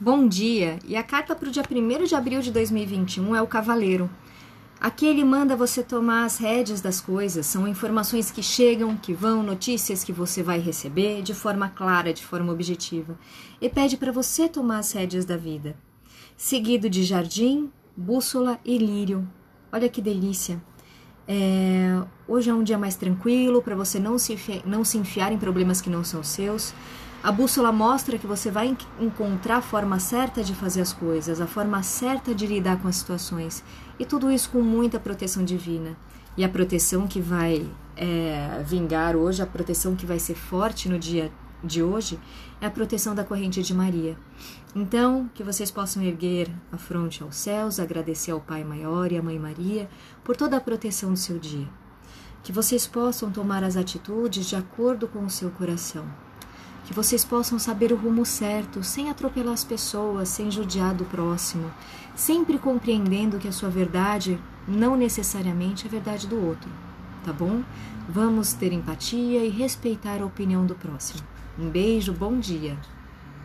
Bom dia! E a carta para o dia 1 de abril de 2021 é o Cavaleiro. Aqui ele manda você tomar as rédeas das coisas, são informações que chegam, que vão, notícias que você vai receber de forma clara, de forma objetiva. E pede para você tomar as rédeas da vida. Seguido de jardim, bússola e lírio. Olha que delícia! É, hoje é um dia mais tranquilo para você não se, não se enfiar em problemas que não são seus. A bússola mostra que você vai encontrar a forma certa de fazer as coisas, a forma certa de lidar com as situações. E tudo isso com muita proteção divina. E a proteção que vai é, vingar hoje, a proteção que vai ser forte no dia de hoje, é a proteção da corrente de Maria. Então, que vocês possam erguer a fronte aos céus, agradecer ao Pai Maior e à Mãe Maria por toda a proteção do seu dia. Que vocês possam tomar as atitudes de acordo com o seu coração que vocês possam saber o rumo certo, sem atropelar as pessoas, sem judiar do próximo, sempre compreendendo que a sua verdade não necessariamente é a verdade do outro, tá bom? Vamos ter empatia e respeitar a opinião do próximo. Um beijo, bom dia!